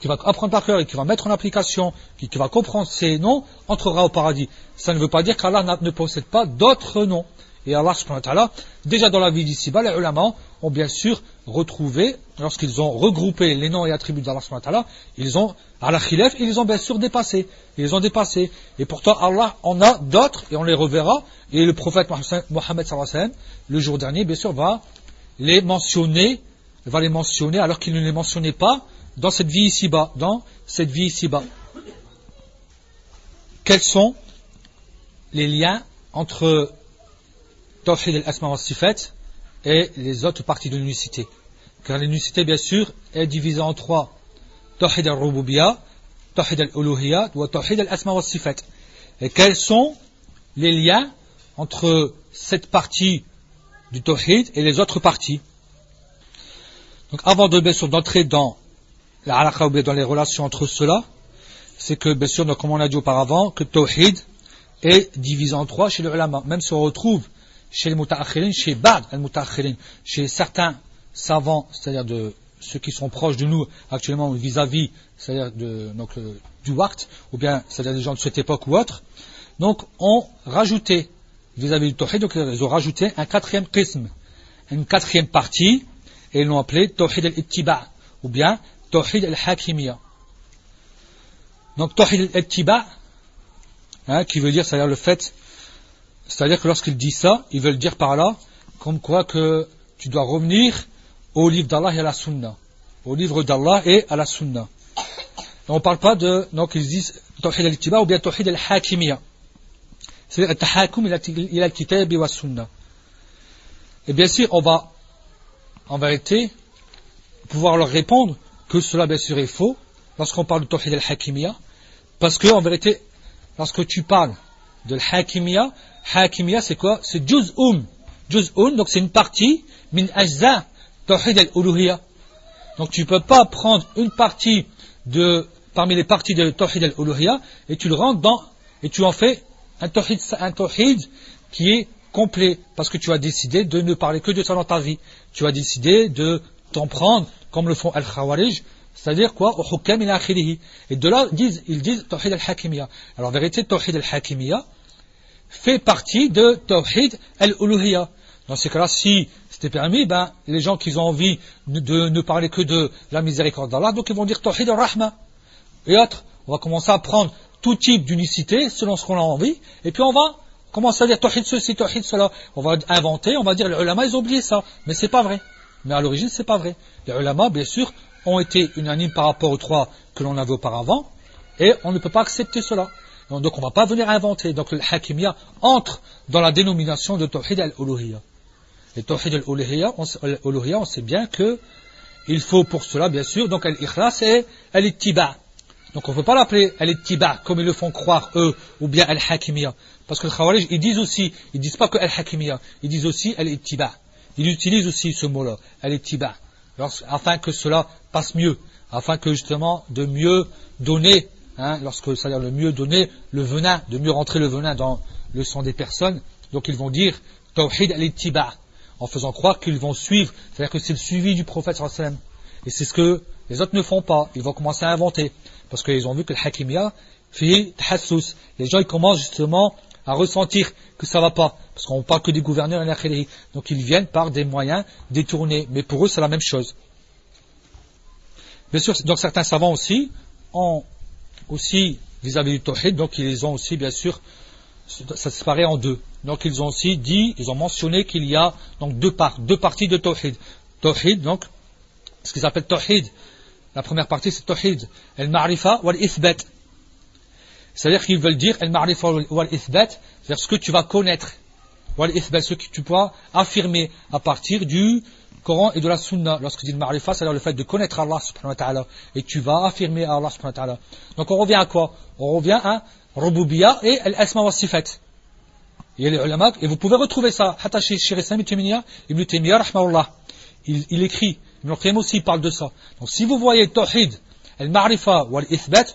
qui va apprendre par cœur et qui va mettre en application, qui, va comprendre ces noms, entrera au paradis. Ça ne veut pas dire qu'Allah ne possède pas d'autres noms. Et Allah déjà dans la vie d'ici-bas, les ulama ont bien sûr retrouvé, lorsqu'ils ont regroupé les noms et attributs d'Allah ils ont, à la khilaf, ils ont bien sûr dépassé. Ils ont dépassé. Et pourtant, Allah en a d'autres, et on les reverra. Et le prophète Mohammed le jour dernier, bien sûr, va les mentionner, va les mentionner alors qu'il ne les mentionnait pas dans cette vie ici-bas, dans cette vie ici-bas. Quels sont les liens entre Tawhid al-Asma wa Sifat et les autres parties de l'unicité? Car l'unicité, bien sûr, est divisée en trois. Tawhid al-Rububiyya, Tawhid al-Uluhiyya ou Tawhid al-Asma wa Sifat. Et quels sont les liens entre cette partie du Tawhid et les autres parties Donc avant de bien sûr d'entrer dans la dans les relations entre cela, c'est que bien sûr, comme on a dit auparavant, que Tawhid est divisé en trois chez le ulama. Même si on retrouve chez les mutaakhirin, chez Bad al chez certains savants, c'est-à-dire de ceux qui sont proches de nous actuellement vis-à-vis, c'est-à-dire donc, euh, du waqt, ou bien c'est-à-dire des gens de cette époque ou autre, donc ont rajouté vis-à-vis du tawhid, donc ils ont rajouté un quatrième qism, une quatrième partie, et ils l'ont appelé tawhid al-ittiba, ou bien tawhid al-hakimiyya. Donc tawhid al-ittiba, hein, qui veut dire, c'est-à-dire le fait c'est-à-dire que lorsqu'il dit ça, ils veulent dire par là, comme quoi que tu dois revenir au livre d'Allah et à la Sunna. Au livre d'Allah et à la Sunna. on ne parle pas de, donc ils disent Tawhid al-Ittiba ou bien Tawhid al-Hakimiyya. C'est-à-dire Tahakum ila al-Kitab wa. Et bien sûr, on va, en vérité, pouvoir leur répondre que cela, bien sûr, est faux lorsqu'on parle de Tawhid al-Hakimiyya. Parce que, en vérité, lorsque tu parles de l'Hakimiyya, Hakimiyya, c'est quoi? C'est juz'um. Juz'un, donc c'est une partie, min ajza, tawhid al-uluhiyya. Donc tu ne peux pas prendre une partie de, parmi les parties de tawhid al-uluhiyya, et tu le rentres dans, et tu en fais un tawhid, qui est complet, parce que tu as décidé de ne parler que de ça dans ta vie. Tu as décidé de t'en prendre, comme le font al-Khawarij, c'est-à-dire quoi? Et de là, ils disent, ils disent Tawhid al-Hakimiyya. Alors en vérité, Tawhid al-Hakimiyya fait partie de Tawhid al-Uluhiyya. Dans ces cas-là, si c'était permis, ben, les gens qui ont envie de ne parler que de la miséricorde d'Allah, donc ils vont dire Tawhid al-Rahma. Et autres, on va commencer à prendre tout type d'unicité selon ce qu'on a envie, et puis on va commencer à dire Tawhid ceci, Tawhid cela? On va inventer, on va dire les ulama, ils ont oublié ça. Mais c'est pas vrai. Mais à l'origine, c'est pas vrai. Les ulama, bien sûr, ont été unanimes par rapport aux trois que l'on avait auparavant, et on ne peut pas accepter cela. Donc on ne va pas venir inventer. Donc le Hakimiyya entre dans la dénomination de Tawhid al-Uluhiyya. Et Tawhid al-Uluhiyya, on, sait bien que il faut pour cela, bien sûr, donc al-Ikhlas et al-Ittiba. Donc on ne peut pas l'appeler al-Ittiba comme ils le font croire eux, ou bien al-Hakimiyya. Parce que les Khawarij, ils disent aussi, ils disent pas que al-Hakimiyya, ils disent aussi al-Ittiba. Ils utilisent aussi ce mot-là, al-Ittiba afin que cela passe mieux, afin que justement de mieux donner, hein, lorsque c'est-à-dire le mieux donner le venin, de mieux rentrer le venin dans le sang des personnes. Donc ils vont dire tawhid al-ittiba, en faisant croire qu'ils vont suivre, c'est-à-dire que c'est le suivi du prophète sallam. Et c'est ce que les autres ne font pas. Ils vont commencer à inventer. Parce qu'ils ont vu que le hakimiyya fait. Les gens commencent justement à ressentir que ça ne va pas, parce qu'on parle que des gouverneurs et Donc ils viennent par des moyens détournés, mais pour eux c'est la même chose. Bien sûr, donc certains savants aussi ont aussi vis-à-vis du tawhid, donc ils ont aussi bien sûr, ça se séparé en deux. Donc ils ont aussi dit, ils ont mentionné qu'il y a donc deux parties de tawhid. Tawhid, donc, ce qu'ils appellent tawhid, la première partie c'est tawhid, el-ma'rifa wal-ithbat. C'est-à-dire qu'ils veulent dire al-ma'rifa wal-ithbat, c'est-à-dire ce que tu vas connaître. Wal-ithbat, ce que tu pourras affirmer à partir du Coran et de la Sunna. Lorsque dit al-ma'rifa, c'est-à-dire le fait de connaître Allah subhanahu wa ta'ala. Et tu vas affirmer Allah subhanahu wa ta'ala. Donc on revient à quoi? On revient à Rububiya et al-asma wa sifat. Il les et vous pouvez retrouver ça. Hatta chez Ibn Taymiyyah, il, il écrit, Ibn Qayyim aussi parle de ça. Donc si vous voyez Tawhid, al-ma'rifa wal-ithbat,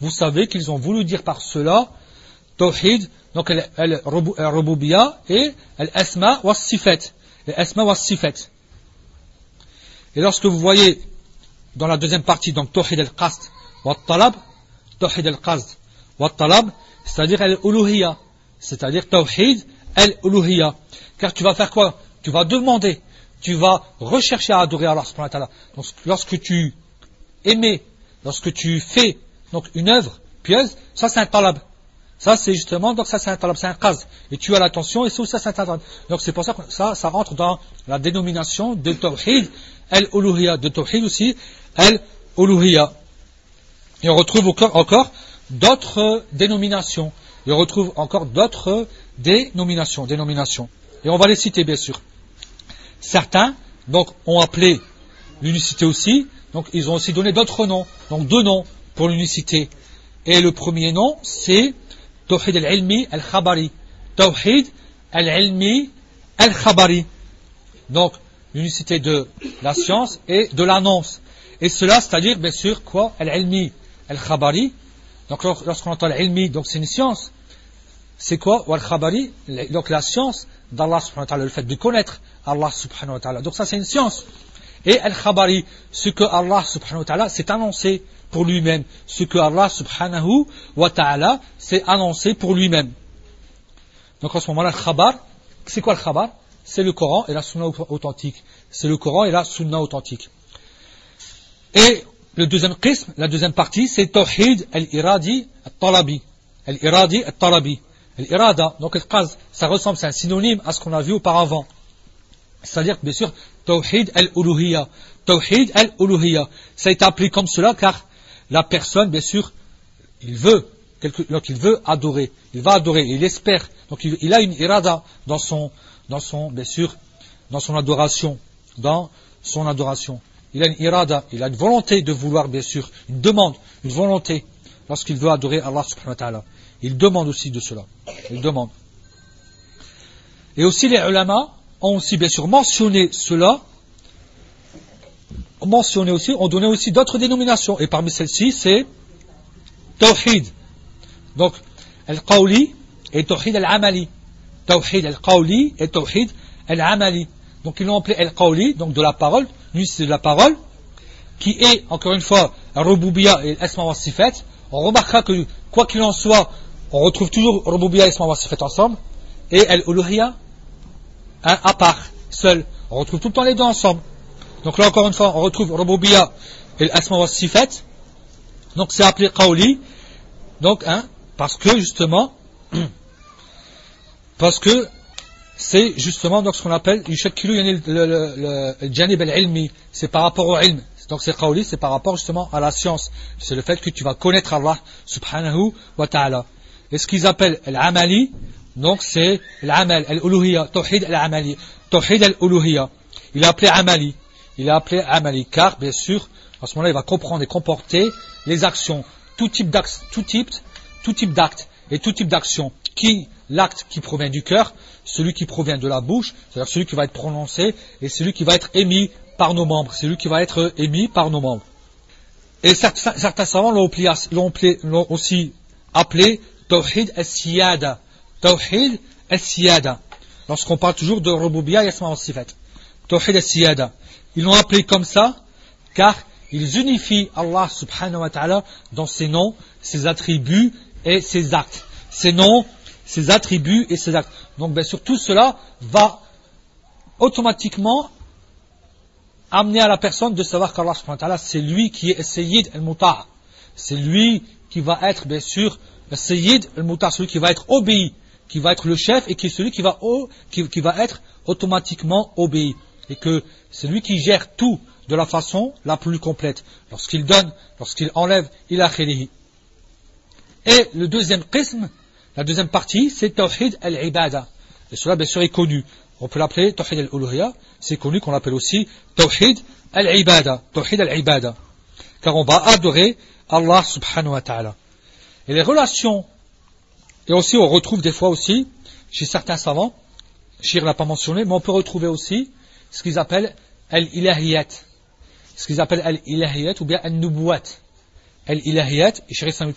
vous savez qu'ils ont voulu dire par cela Tawhid, donc al-Rububiya et al-Asma wa Sifat. Al-Asma wa Sifat. Et lorsque vous voyez dans la deuxième partie, donc Tawhid al-Qasd wa Talab, Tawhid al-Qasd wa Talab, c'est-à-dire al-Uluhiyya, c'est-à-dire Tawhid al-Uluhiyya. Car tu vas faire quoi? Tu vas demander, tu vas rechercher à adorer Allah subhanahu wa ta'ala. Donc lorsque tu aimais, lorsque tu fais donc une œuvre pieuse, ça c'est un talab. Ça c'est justement, donc ça c'est un talab, c'est un qaz. Et tu as l'attention et ça c'est un talab. Donc c'est pour ça que ça, ça rentre dans la dénomination de tawhid al-uluhiyya, de tawhid aussi al-uluhiyya. Et on retrouve encore d'autres dénominations. Et on retrouve encore d'autres dénominations, dénominations. Et on va les citer bien sûr. Certains donc ont appelé l'unicité aussi, donc ils ont aussi donné d'autres noms, donc deux noms pour l'unicité. Et le premier nom, c'est Tawhid al-Ilmi al-Khabari. Tawhid al-Ilmi al-Khabari. Donc, l'unicité de la science et de l'annonce. Et cela, c'est-à-dire, bien sûr, quoi? Al-Ilmi al-Khabari. Donc, lorsqu'on entend l'Ilmi, donc c'est une science. C'est quoi? Al-Khabari? Donc, la science d'Allah le fait de connaître Allah subhanahu wa ta'ala. Donc, ça, c'est une science. Et Al-Khabari, ce que Allah subhanahu wa ta'ala s'est annoncé pour lui-même, ce que Allah subhanahu wa ta'ala s'est annoncé pour lui-même. Donc en ce moment-là, le khabar, c'est quoi le khabar C'est le Coran et la sunna authentique. C'est le Coran et la sunna authentique. Et le deuxième qism, la deuxième partie, c'est Tawhid al-Iradi al-Talabi. Al-Iradi al-Talabi. Al-Irada, donc ça ressemble, c'est un synonyme à ce qu'on a vu auparavant. C'est-à-dire, bien sûr, Tawhid al-Uluhiyya. Tawhid al-Uluhiyya. Ça a été appelé comme cela car la personne, bien sûr, il veut, donc il veut adorer, il va adorer, il espère, donc il, a une irada dans son, dans son, bien sûr, dans son adoration, dans son adoration. Il a une irada, il a une volonté de vouloir, bien sûr, une demande, une volonté, lorsqu'il veut adorer Allah subhanahu wa ta'ala. Il demande aussi de cela. Il demande. Et aussi les ulama ont aussi bien sûr mentionné cela, mentionné aussi, ont donné aussi d'autres dénominations. Et parmi celles-ci, c'est Tawhid. Donc, Al-Qawli et Tawhid Al-Amali. Tawhid Al-Qawli et Tawhid Al-Amali. Donc ils l'ont appelé Al-Qawli, donc de la parole, lui c'est de la parole, qui est, encore une fois, Rububiya et Asma wa. On remarquera que, quoi qu'il en soit, on retrouve toujours Rububiya et Asma wa ensemble, et Al-Uluhiya, à part, seul. On retrouve tout le temps les deux ensemble. Donc là, encore une fois, on retrouve Rububiya et Asma wa. Donc c'est appelé Qawli. Donc, hein, parce que justement, parce que c'est justement donc ce qu'on appelle le janib al-ilmi, c'est par rapport au ilm. Donc c'est qawli, c'est par rapport justement à la science. C'est le fait que tu vas connaître Allah subhanahu wa ta'ala. Et ce qu'ils appellent l'amali, donc c'est l'amal, al-uluhiyya, tawhid al-amali. Il a appelé amali. Il a appelé amali, car bien sûr, à ce moment-là, il va comprendre et comporter les actions, tout type d'actes, tout type, tout type d'actes et tout type d'action. Qui, l'acte qui provient du cœur, celui qui provient de la bouche, c'est-à-dire celui qui va être prononcé, et celui qui va être émis par nos membres, celui qui va être émis par nos membres. Et certains, savants l'ont aussi appelé Tawhid al-Siyada. Tawhid al-Siyada. Lorsqu'on parle toujours de Rububiya et Asma Sifat. Tawhid al-Siyada. Ils l'ont appelé comme ça, car ils unifient Allah subhanahu wa ta'ala dans ses noms, ses attributs et ses actes. Ses noms, ses attributs et ses actes. Donc bien sûr, tout cela va automatiquement amener à la personne de savoir qu'Allah c'est lui qui est Sayyid al-Muta'. C'est lui qui va être bien sûr Sayyid al-Muta', celui qui va être obéi, qui va être le chef et qui est celui qui va, qui, va être automatiquement obéi. Et que c'est lui qui gère tout de la façon la plus complète. Lorsqu'il donne, lorsqu'il enlève, il a khilihi. Et le deuxième qism, la deuxième partie, c'est Tawhid al-Ibada. Et cela, bien sûr, est connu. On peut l'appeler Tawhid al-Uluhiyya. C'est connu qu'on l'appelle aussi Tawhid al-Ibada. Tawhid al-Ibada. Car on va adorer Allah subhanahu wa ta'ala. Et les relations, et aussi on retrouve des fois aussi, chez certains savants, Shir l'a pas mentionné, mais on peut retrouver aussi ce qu'ils appellent al-ilahiyat. Ce qu'ils appellent al-ilahiyat ou bien al-nubuwat. Al-ilahiyat, et Shir Islam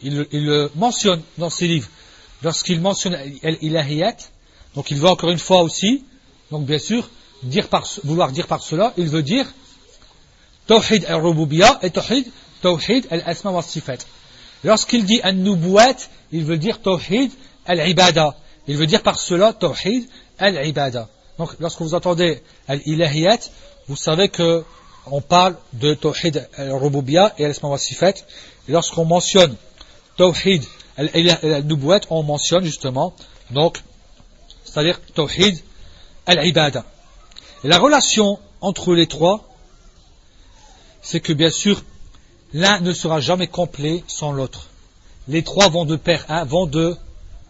il, il le mentionne dans ses livres. Lorsqu'il mentionne l'ilahiyat, donc il veut encore une fois aussi, donc bien sûr, vouloir dire par cela, il veut dire Tawhid al-Rububiyya et Tawhid, tawhid al-Asma wa Sifat. Lorsqu'il dit al-Nubuwat, il veut dire Tawhid al-Ibada. Il veut dire par cela Tawhid al-Ibada. Donc lorsque vous entendez al-Ilahiyat, vous savez que on parle de Tawhid al-Rububiyya et al-Asma wa Sifat. Et lorsqu'on mentionne Tawhid al-Nubuwat, on mentionne justement, donc, c'est-à-dire Tawhid al-Ibada. La relation entre les trois, c'est que bien sûr, l'un ne sera jamais complet sans l'autre. Les trois vont de pair, hein, vont de,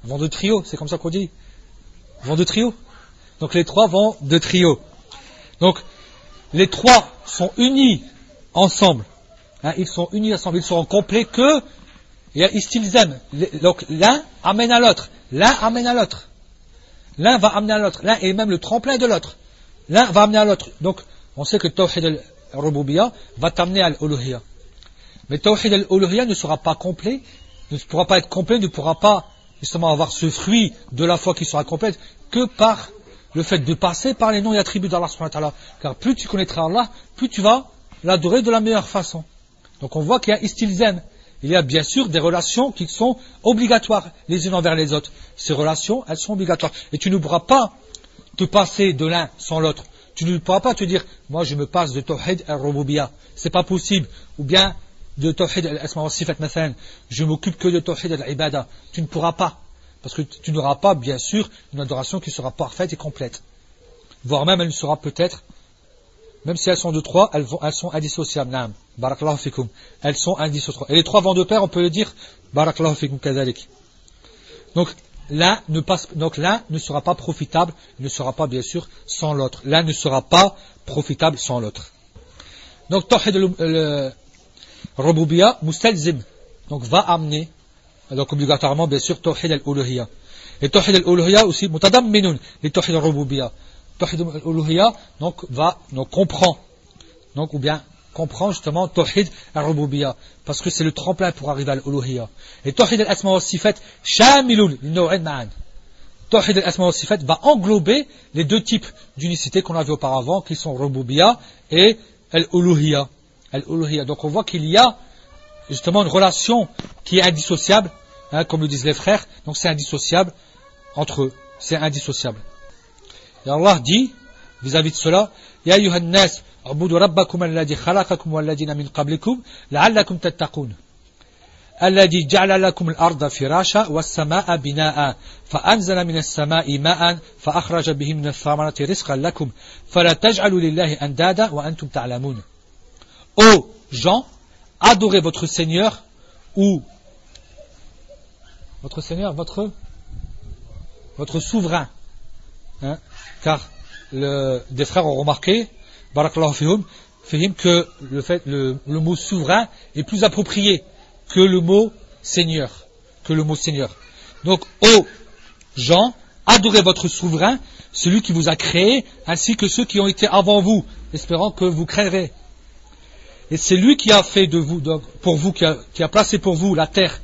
vont de trio, c'est comme ça qu'on dit. Vont de trio. Donc les trois vont de trio. Donc, les trois sont unis ensemble. Hein, ils sont unis ensemble, ils seront complets que donc l'un amène à l'autre. L'un amène à l'autre. L'un va amener à l'autre. L'un est même le tremplin de l'autre. L'un va amener à l'autre. Donc, on sait que Tawhid al-Rububiyya va t'amener à l'Uluhiyya. Mais Tawhid al-Uluhiyya ne sera pas complet, ne pourra pas être complet, ne pourra pas justement avoir ce fruit de la foi qui sera complète que par le fait de passer par les noms et attributs d'Allah. Car plus tu connaîtras Allah, plus tu vas l'adorer de la meilleure façon. Donc on voit qu'il y a istilzem il y a bien sûr des relations qui sont obligatoires les unes envers les autres. Ces relations, elles sont obligatoires. Et tu ne pourras pas te passer de l'un sans l'autre. Tu ne pourras pas te dire, moi je me passe de Tawhid al-Rububiyya. C'est pas possible. Ou bien de Tawhid al-Asma wa Sifat Je m'occupe que de Tawhid al-Ibada. Tu ne pourras pas. Parce que tu n'auras pas, bien sûr, une adoration qui sera parfaite et complète. Voire même elle ne sera peut-être même si elles sont de trois, elles, vont, sont indissociables. Naam. Barakallahu fikum. Elles sont indissociables. Et les trois vents de pair, on peut le dire, Barakallahu fikum kazalik. Donc, l'un ne donc l'un ne sera pas profitable, ne sera pas bien sûr sans l'autre. L'un ne sera pas profitable sans l'autre. Donc, Tawhid al-Rububiyya, mustalzim. Donc, va amener, donc obligatoirement, bien sûr, Tawhid al-Uluhiyya. Et Tawhid al-Uluhiyya aussi, mutadamminun, les Tawhid al-Rububiyya. Tawhid al-Uluhiyya, donc, va, donc, comprend, donc, ou bien, comprend justement Tawhid al-Rububiyya. Parce que c'est le tremplin pour arriver à l'Uluhiyya. Et Tawhid al-Asma wa Sifat, shamilun, naw'in ma'an. Tawhid al-Asma wa Sifat va englober les deux types d'unicité qu'on a vu auparavant, qui sont Rububiyya et al-Uluhiyya. Al-Uluhiyya. Donc, on voit qu'il y a, justement, une relation qui est indissociable hein, comme le disent les frères, donc c'est indissociable entre eux, c'est indissociable. Et Allah dit, vis-à-vis de cela, Ya ayyuhan nas, ubudu rabbakum alladhi khalaqakum walladina min qablikum, la'allakum tattaqun. الذي جعل لكم الأرض فراشا والسماء بناء فأنزل من السماء ماء فأخرج به من الثمرات رزقا لكم فلا تجعلوا لله أندادا وأنتم تعلمون Ô gens, adorez votre Seigneur ou votre Seigneur, votre, souverain. Hein? Car des frères ont remarqué, fihum, que le, mot souverain est plus approprié que le mot Seigneur. Que le mot Seigneur. Donc, ô gens, adorez votre souverain, celui qui vous a créé, ainsi que ceux qui ont été avant vous, espérant que vous créerez. Et c'est lui qui a fait de vous, pour vous, qui a, qui a placé pour vous la terre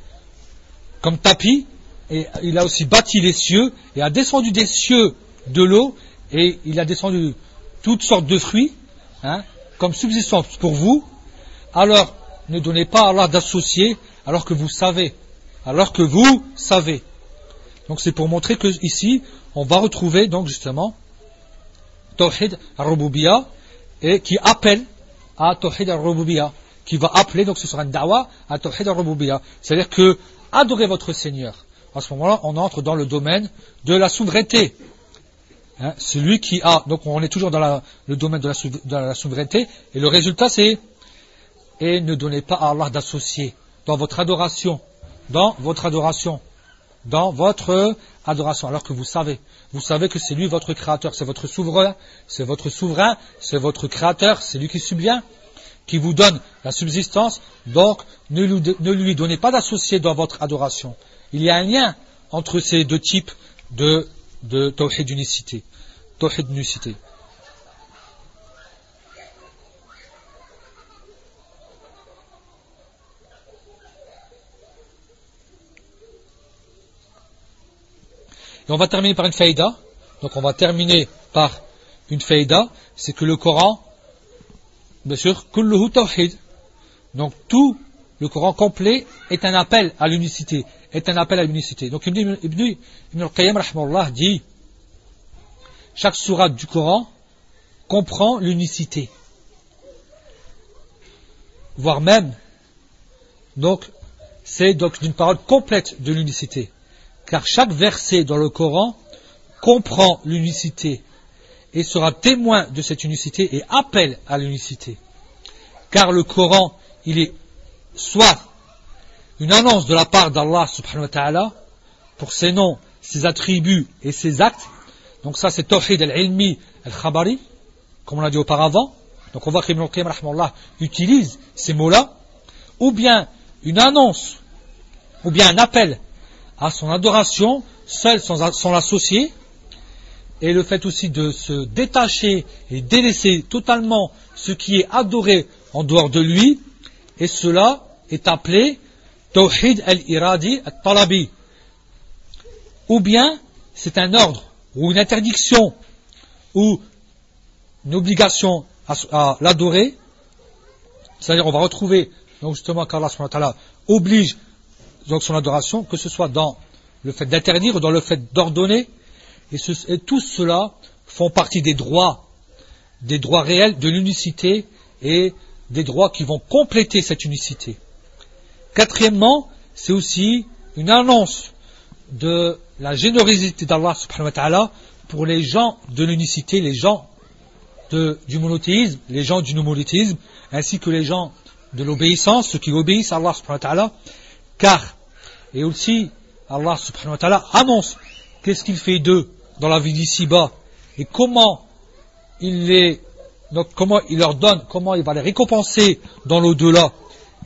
comme tapis, et il a aussi bâti les cieux, et a descendu des cieux de l'eau, et il a descendu toutes sortes de fruits, hein, comme subsistance pour vous, alors ne donnez pas à Allah d'associer, alors que vous savez, alors que vous savez. Donc c'est pour montrer que ici, on va retrouver donc justement Tawhid al et qui appelle à Tawhid al qui va appeler, donc ce sera un dawa à Tawhid al C'est-à-dire que adorez votre Seigneur. À ce moment-là, on entre dans le domaine de la souveraineté. Hein, celui qui a, donc on est toujours dans le domaine de la, souveraineté, et le résultat c'est, et ne donnez pas à Allah d'associer dans votre adoration, dans votre adoration, dans votre adoration, alors que vous savez, vous savez que c'est lui votre créateur, c'est votre souverain, c'est votre souverain, c'est votre créateur, c'est lui qui subvient qui vous donne la subsistance, donc ne lui, donnez pas d'associé dans votre adoration. Il y a un lien entre ces deux types de, de. On va terminer par une faïda. Donc on va terminer par une faïda. C'est que le Coran bien sûr, kulluhu tawhid. Donc tout le Coran complet est un appel à l'unicité, est un appel à l'unicité. Donc Ibn, Ibn, dit chaque sourate du Coran comprend l'unicité. Voire même, donc, c'est donc une parole complète de l'unicité. Car chaque verset dans le Coran comprend l'unicité et sera témoin de cette unicité et appelle à l'unicité. Car le Coran, il est soit une annonce de la part d'Allah subhanahu wa ta'ala pour ses noms, ses attributs et ses actes. Donc ça c'est Tawhid al-Ilmi al-Khabari, comme on l'a dit auparavant. Donc on voit qu'Ibn al-Qayyim utilise ces mots-là. Ou bien une annonce, ou bien un appel à son adoration, seul sans, l'associer, et le fait aussi de se détacher et délaisser totalement ce qui est adoré en dehors de lui, et cela est appelé Tawhid al-Iradi al-Talabi. Ou bien c'est un ordre, ou une interdiction, ou une obligation à, l'adorer, c'est-à-dire on va retrouver donc justement qu'Allah oblige donc son adoration, que ce soit dans le fait d'interdire ou dans le fait d'ordonner, et, tout cela font partie des droits, des droits réels de l'unicité et des droits qui vont compléter cette unicité. Quatrièmement, c'est aussi une annonce de la générosité d'Allah subhanahu wa ta'ala pour les gens de l'unicité, les gens du monothéisme, les gens du monothéisme, ainsi que les gens de l'obéissance, ceux qui obéissent à Allah subhanahu wa ta'ala, car, et aussi, Allah subhanahu wa ta'ala annonce qu'est-ce qu'il fait d'eux dans la vie d'ici-bas et comment il les donc comment il leur donne, comment il va les récompenser dans l'au-delà.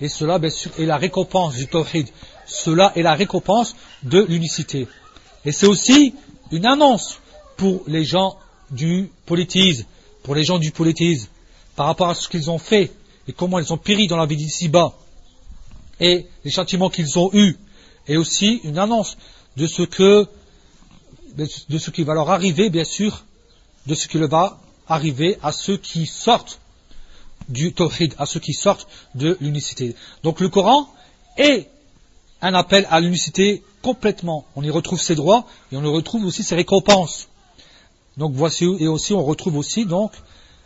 Et cela, est la récompense du tawhid. Cela est la récompense de l'unicité. Et c'est aussi une annonce pour les gens du politisme, pour les gens du politisme, par rapport à ce qu'ils ont fait et comment ils ont péri dans la vie d'ici-bas, et les châtiments qu'ils ont eus, et aussi une annonce de ce qui va leur arriver, bien sûr, de ce qui va arriver à ceux qui sortent du tawhid, à ceux qui sortent de l'unicité. Donc le Coran est un appel à l'unicité complètement. On y retrouve ses droits et on y retrouve aussi ses récompenses. Donc voici et aussi on retrouve aussi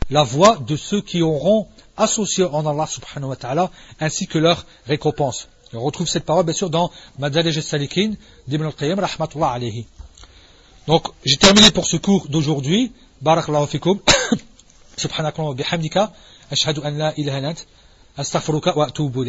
la voix de ceux qui auront associé en Allah subhanahu wa ta'ala ainsi que leur on retrouve cette parole bien sûr dans Madalij al-Salikin d'Ibn al-Qayyim rahmatullah alayhi. Donc j'ai terminé pour ce cours d'aujourd'hui. Barakallahu fikum. Bihamdika. Ashhadu an wa atubu.